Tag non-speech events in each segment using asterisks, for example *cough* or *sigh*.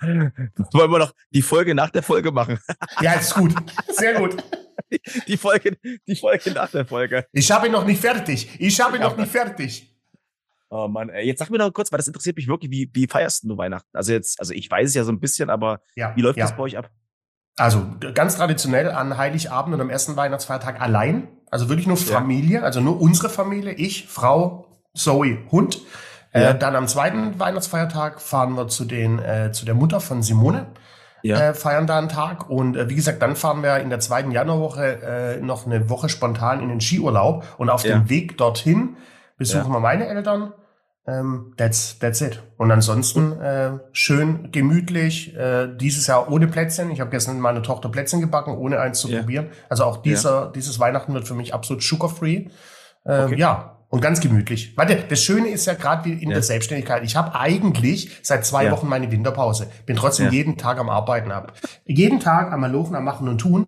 Wollen wir noch die Folge nach der Folge machen? Ja, ist gut. Sehr gut. Die Folge, die Folge nach der Folge. Ich habe ihn noch nicht fertig. Ich habe ihn noch nicht fertig. Oh Mann, ey. jetzt sag mir noch kurz, weil das interessiert mich wirklich, wie, wie feierst du Weihnachten? Also jetzt, also ich weiß es ja so ein bisschen, aber Ja, wie läuft ja. das bei euch ab? Also ganz traditionell an Heiligabend und am ersten Weihnachtsfeiertag allein. Also wirklich nur Ja. Familie, also nur unsere Familie, ich, Frau, Zoe, Hund. Ja. Äh, dann am zweiten Weihnachtsfeiertag fahren wir zu den äh, zu der Mutter von Simone. Ja. Äh, feiern da einen Tag und äh, wie gesagt, dann fahren wir in der zweiten Januarwoche äh, noch eine Woche spontan in den Skiurlaub und auf Ja. dem Weg dorthin besuchen wir meine Eltern. Ähm, that's, that's it. Und ansonsten äh, schön gemütlich. Äh, dieses Jahr ohne Plätzchen. Ich habe gestern mit meiner Tochter Plätzchen gebacken, ohne eins zu probieren. Also auch dieser, dieses Weihnachten wird für mich absolut sugar-free. Ähm, Okay. Ja, und ganz gemütlich. Warte, das Schöne ist ja gerade wie in Ja. der Selbstständigkeit. Ich habe eigentlich seit zwei Ja. Wochen meine Winterpause. Bin trotzdem Ja. jeden Tag am Arbeiten ab. Jeden Tag am Malochen, am Machen und Tun.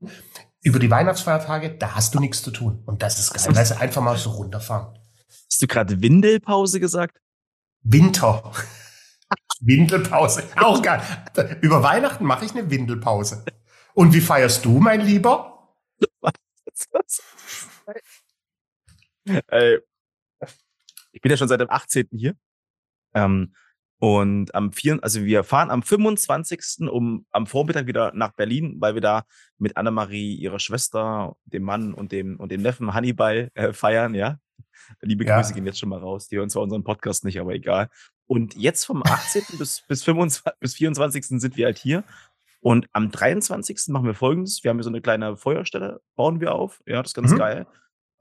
Über die Weihnachtsfeiertage, da hast du nichts zu tun. Und das ist geil. Weißt du, einfach mal so runterfahren. Hast du gerade Windelpause gesagt? Winter. *laughs* Windelpause. Auch geil. Über Weihnachten mache ich eine Windelpause. Und wie feierst du, mein Lieber? *laughs* *laughs* Ey, ich bin ja schon seit dem 18. hier. Ähm, und am 4, also wir fahren am 25. um am Vormittag wieder nach Berlin, weil wir da mit Annemarie, ihrer Schwester, dem Mann und dem und dem Neffen Hannibal äh, feiern, ja. Liebe Ja. Grüße gehen jetzt schon mal raus. Die hören zwar unseren Podcast nicht, aber egal. Und jetzt vom 18. bis, bis, 25, bis 24. sind wir halt hier. Und am 23. machen wir folgendes. Wir haben hier so eine kleine Feuerstelle, bauen wir auf. Ja, das ist ganz Mhm. geil.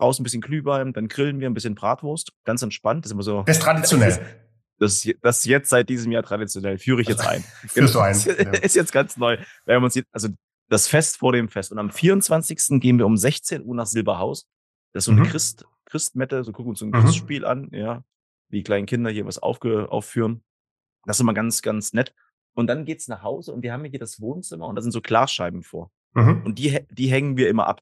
Draußen ein bisschen Glühwein, dann grillen wir ein bisschen Bratwurst. Ganz entspannt. Das ist immer so. Das ist traditionell. Das, das ist jetzt seit diesem Jahr traditionell. Führe ich jetzt ein. *laughs* Führst du ein, Ist, ja. *laughs* ist jetzt ganz neu. Wir haben uns jetzt, also das Fest vor dem Fest. Und am 24. gehen wir um 16 Uhr nach Silberhaus. Das ist so eine Mhm. Christ, Christmette, so gucken uns so ein Mhm. Christspiel an, ja. Wie kleine Kinder hier was aufge, aufführen. Das ist immer ganz, ganz nett. Und dann geht's nach Hause und wir haben hier das Wohnzimmer und da sind so Glasscheiben vor. Mhm. Und die, die hängen wir immer ab.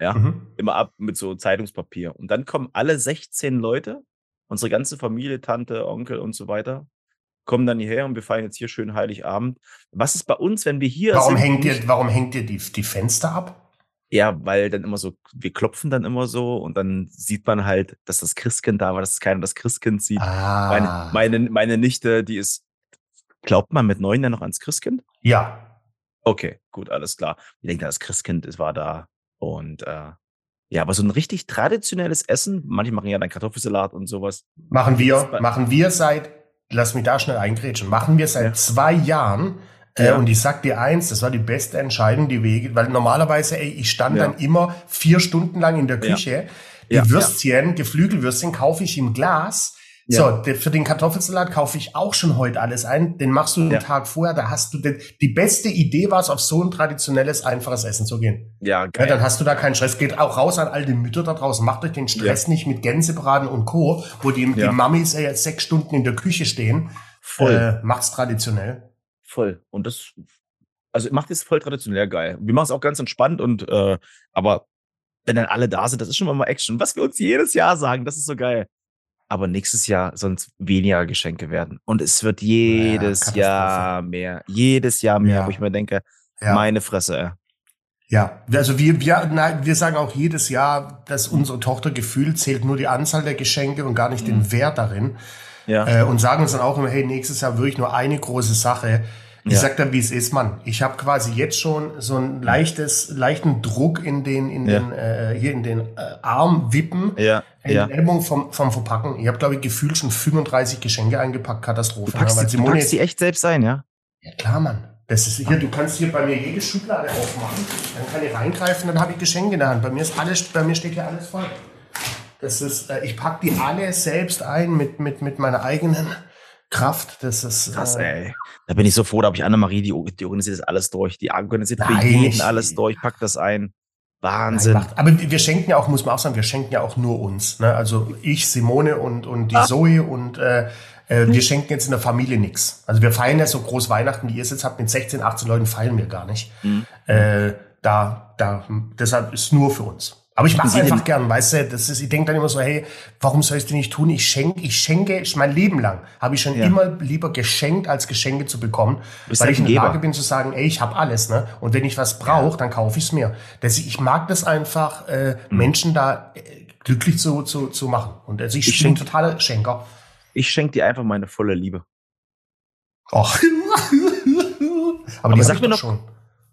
Ja Mhm. immer ab mit so Zeitungspapier. Und dann kommen alle 16 Leute, unsere ganze Familie, Tante, Onkel und so weiter, kommen dann hierher und wir feiern jetzt hier schön Heiligabend. Was ist bei uns, wenn wir hier Warum sind? hängt ihr, warum hängt ihr die, die Fenster ab? Ja, weil dann immer so, wir klopfen dann immer so und dann sieht man halt, dass das Christkind da war, dass keiner das Christkind sieht. Ah. Meine, meine, meine Nichte, die ist, glaubt man mit neun ja noch ans Christkind? ja. Okay, gut, alles klar. Ich denke, das Christkind ist- war da. Und äh, ja, aber so ein richtig traditionelles Essen, manche machen ja dann Kartoffelsalat und sowas. Machen wir, machen wir seit, lass mich da schnell eingrätschen, machen wir seit Ja. zwei Jahren. Äh, Ja. Und ich sag dir eins, das war die beste Entscheidung, die wir, weil normalerweise, ey, ich stand Ja. dann immer vier Stunden lang in der. Küche. Die. Würstchen, Geflügelwürstchen kaufe ich im Glas. Ja. So, für den Kartoffelsalat kaufe ich auch schon heute alles ein. Den machst du den Ja. Tag vorher. Da hast du den, die beste Idee war es, auf so ein traditionelles, einfaches Essen zu gehen. Ja, Ja, geil. dann hast du da keinen Stress. Geht auch raus an all die Mütter da draußen. Macht euch den Stress nicht mit Gänsebraten und Co., wo die, Ja. die Mamis äh, jetzt sechs Stunden in der Küche stehen. voll, Äh, macht's traditionell. voll. Und das, also macht es voll traditionell geil. Wir machen es auch ganz entspannt und, äh, aber wenn dann alle da sind, das ist schon mal Action. Was wir uns jedes Jahr sagen, das ist so geil. Aber nächstes Jahr es weniger Geschenke werden. Und es wird jedes Katastrophe. Jahr mehr. Jedes Jahr mehr, Ja. wo ich mir denke, Ja. meine Fresse, ey. Ja, also wir, wir, nein, wir sagen auch jedes Jahr, dass unsere Tochter gefühlt zählt nur die Anzahl der Geschenke und gar nicht den Wert darin. Ja. Äh, und sagen uns dann auch immer, hey, nächstes Jahr wirklich nur eine große Sache. Ich Ja. sag dann, wie es ist, Mann. Ich habe quasi jetzt schon so ein leichtes, leichten Druck in den, in Ja. den, äh, hier in den äh, Armwippen. ja, In ja. Ellbogen vom, vom Verpacken. Ich habe, glaube ich, gefühlt schon 35 Geschenke eingepackt. Katastrophe. Du packst, ja, die, du packst die echt selbst ein, ja? ja klar, Mann. Das ist hier, du kannst hier bei mir jede Schublade aufmachen. Dann kann ich reingreifen, dann habe ich Geschenke in der Hand. Bei mir ist alles, bei mir steht hier alles voll. Das ist, äh, ich pack die alle selbst ein mit, mit, mit meiner eigenen Kraft. Das ist Krass, äh, ey. Da bin ich so froh, da habe ich Annemarie, die, die organisiert das alles durch. Die organisiert für Nein, jeden alles durch, packt das ein. Nein, Wahnsinn. macht- Aber wir schenken ja auch, muss man auch sagen, wir schenken ja auch nur uns. Ne? Also ich, Simone und, und die Ah. Zoe und äh, äh, wir schenken jetzt in der Familie nichts. Also wir feiern ja so groß Weihnachten, wie ihr es jetzt habt, mit 16, 18 Leuten feiern wir gar nicht. Mhm. Äh, da, da, deshalb ist nur für uns. Aber ich mache es einfach gern, weißt du, das ist, ich denke dann immer so, hey, warum soll ich es nicht tun? Ich schenke, ich schenke, mein Leben lang habe ich schon ja. immer lieber geschenkt, als Geschenke zu bekommen, weil ich in der Lage bin zu sagen, ey, ich habe alles, ne? Und wenn ich was brauche, ja. dann kaufe ich es mir. Das, ich mag das einfach, äh, mhm. Menschen da äh, glücklich zu, zu, zu machen. Und also ich, ich bin totaler Schenker. Ich schenke dir einfach meine volle Liebe. Och. *laughs* aber, aber sag mir noch schon.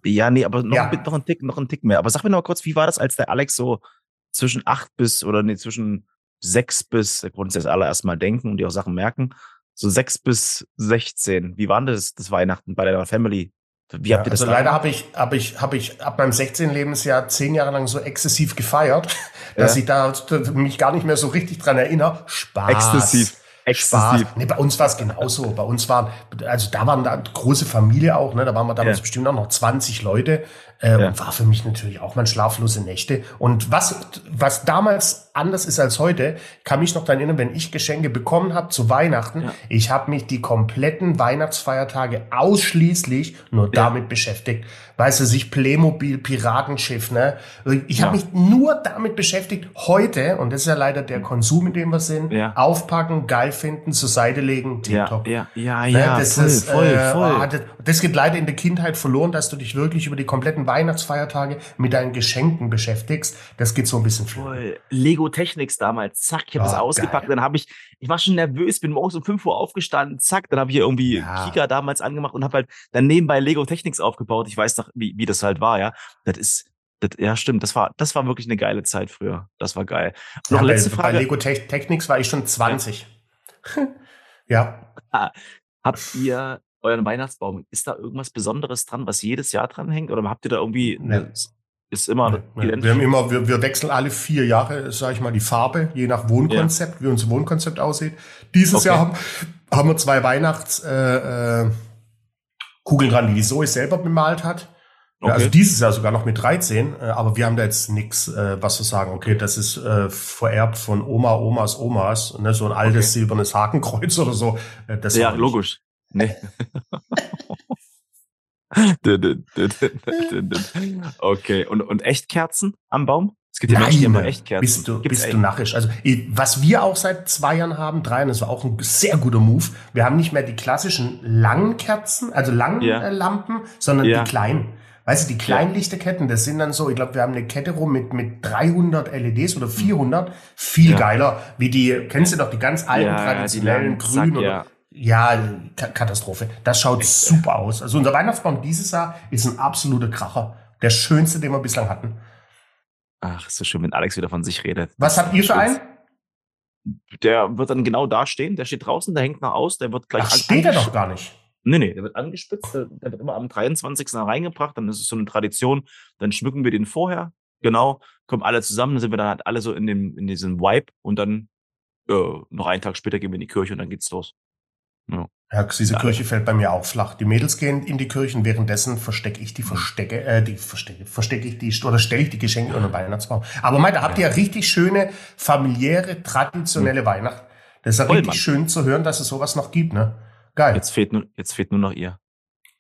Ja, nee, aber noch, ja. ein, noch, ein Tick, noch ein Tick mehr. Aber sag mir noch mal kurz, wie war das, als der Alex so zwischen acht bis, oder nee, zwischen sechs bis, wir wollen uns jetzt alle erstmal denken und die auch Sachen merken, so sechs bis sechzehn. Wie war das, das Weihnachten bei deiner Family? Wie habt ihr das Also leider habe ich, habe ich, habe ich ab meinem 16. Lebensjahr zehn Jahre lang so exzessiv gefeiert, *laughs* dass ja. ich da mich gar nicht mehr so richtig dran erinnere. Spaß. Exzessiv. Exzessiv. Nee, bei uns war es genauso. Bei uns waren, also da waren da große Familie auch, ne? Da waren wir damals ja. bestimmt auch noch 20 Leute. Äh, ja. Und war für mich natürlich auch mal schlaflose Nächte. Und was, was damals anders ist als heute, kann mich noch daran erinnern, wenn ich Geschenke bekommen habe zu Weihnachten, ja. ich habe mich die kompletten Weihnachtsfeiertage ausschließlich nur ja. damit beschäftigt. Weißt du, sich Playmobil, Piratenschiff, ne? Ich habe mich nur damit beschäftigt, heute, und das ist ja leider der Konsum, in dem wir sind, aufpacken, geil finden, zur Seite legen, TikTok. Ja, ja, ja, ne? das voll, ist, voll, äh, voll. Oh, das, das geht leider in der Kindheit verloren, dass du dich wirklich über die kompletten Weihnachtsfeiertage mit deinen Geschenken beschäftigst. Das geht so ein bisschen viel. Lego Technics damals, zack, ich habe oh, das ausgepackt, geil. dann habe ich, ich war schon nervös, bin morgens um 5 Uhr aufgestanden, zack, dann habe ich hier irgendwie ja. Kika damals angemacht und habe halt dann nebenbei Lego Technics aufgebaut. Ich weiß noch, wie, wie das halt war, ja. Das ist, das, ja, stimmt. Das war, das war wirklich eine geile Zeit früher. Das war geil. Noch ja, letzte bei, Frage. Bei Lego Technics war ich schon 20. Ja. *laughs* ja. Ah, habt ihr euren Weihnachtsbaum, ist da irgendwas Besonderes dran, was jedes Jahr dran hängt? Oder habt ihr da irgendwie, nee. Ist immer nee. Wir haben immer, wir, wir wechseln alle vier Jahre, sage ich mal, die Farbe, je nach Wohnkonzept, ja. wie unser Wohnkonzept aussieht. Dieses okay. Jahr haben, haben wir zwei Weihnachtskugeln äh, äh, dran, die die Zoe selber bemalt hat. Okay. Also dieses Jahr sogar noch mit 13, äh, aber wir haben da jetzt nichts, äh, was zu sagen. Okay, das ist äh, vererbt von Oma, Omas, Omas, ne, so ein altes okay. silbernes Hakenkreuz oder so. Äh, das ja, logisch. Nee. *laughs* *laughs* okay, und, und Echtkerzen am Baum? Es gibt ja Menschen, die immer Echtkerzen. Bist du, Gibt's bist du narrisch. Also, was wir auch seit zwei Jahren haben, drei, und das war auch ein sehr guter Move. Wir haben nicht mehr die klassischen langen Kerzen, also langen ja. Lampen, sondern ja. die kleinen. Weißt du, die kleinen Lichterketten, das sind dann so, ich glaube, wir haben eine Kette rum mit, mit 300 LEDs oder 400. Viel ja. geiler, wie die, kennst du doch die ganz alten traditionellen grün oder ja, Katastrophe. Das schaut super aus. Also unser Weihnachtsbaum dieses Jahr ist ein absoluter Kracher. Der schönste, den wir bislang hatten. Ach, ist so schön, wenn Alex wieder von sich redet. Was habt ihr für einen? Der wird dann genau da stehen. Der steht draußen, der hängt noch aus. Der wird gleich. Ach, steht er doch gar nicht. Nee, nee, der wird angespitzt. Der, der wird immer am 23. reingebracht. Dann ist es so eine Tradition. Dann schmücken wir den vorher. Genau. Kommen alle zusammen. Dann sind wir dann halt alle so in, dem, in diesem Vibe. Und dann äh, noch einen Tag später gehen wir in die Kirche und dann geht's los. Ja. Ja, diese Kirche fällt bei mir auch flach. Die Mädels gehen in die Kirchen, währenddessen verstecke ich die Verstecke, äh, die Verstecke, verstecke ich die oder stelle ich die Geschenke unter den Weihnachtsbaum. Aber meint, da habt ihr ja richtig schöne, familiäre, traditionelle mhm. Weihnacht. Das ist ja richtig Mann. schön zu hören, dass es sowas noch gibt, ne? Geil. Jetzt fehlt nur, jetzt fehlt nur noch ihr.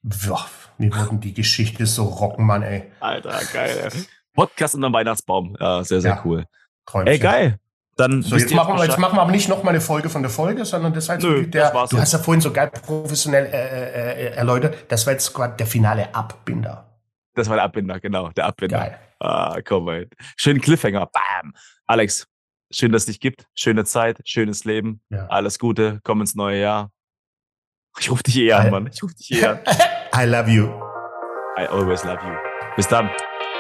Boah, wir würden die Geschichte so rocken, Mann, ey. Alter, geil. Ey. Podcast unter Weihnachtsbaum. Ja, sehr, sehr ja. cool. Träumchen. Ey, geil. Dann so, jetzt machen, wir, jetzt machen wir aber nicht noch mal eine Folge von der Folge, sondern das war jetzt Nö, der, du hast ja vorhin so geil professionell äh, äh, äh, erläutert, das war jetzt gerade der finale Abbinder. Das war der Abbinder, genau, der Abbinder. Geil. Ah, komm mal. Schönen Cliffhanger. Bam. Alex, schön, dass es dich gibt. Schöne Zeit, schönes Leben. Ja. Alles Gute, komm ins neue Jahr. Ich rufe dich eh an, Mann. Ich rufe dich eh an. *laughs* I love you. I always love you. Bis dann.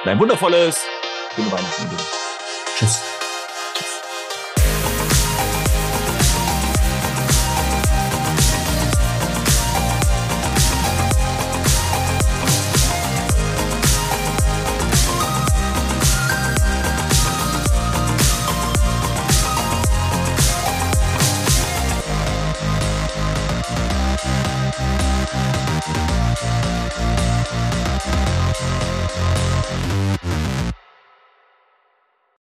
Dein wundervolles. Schöne Weihnachten. Tschüss.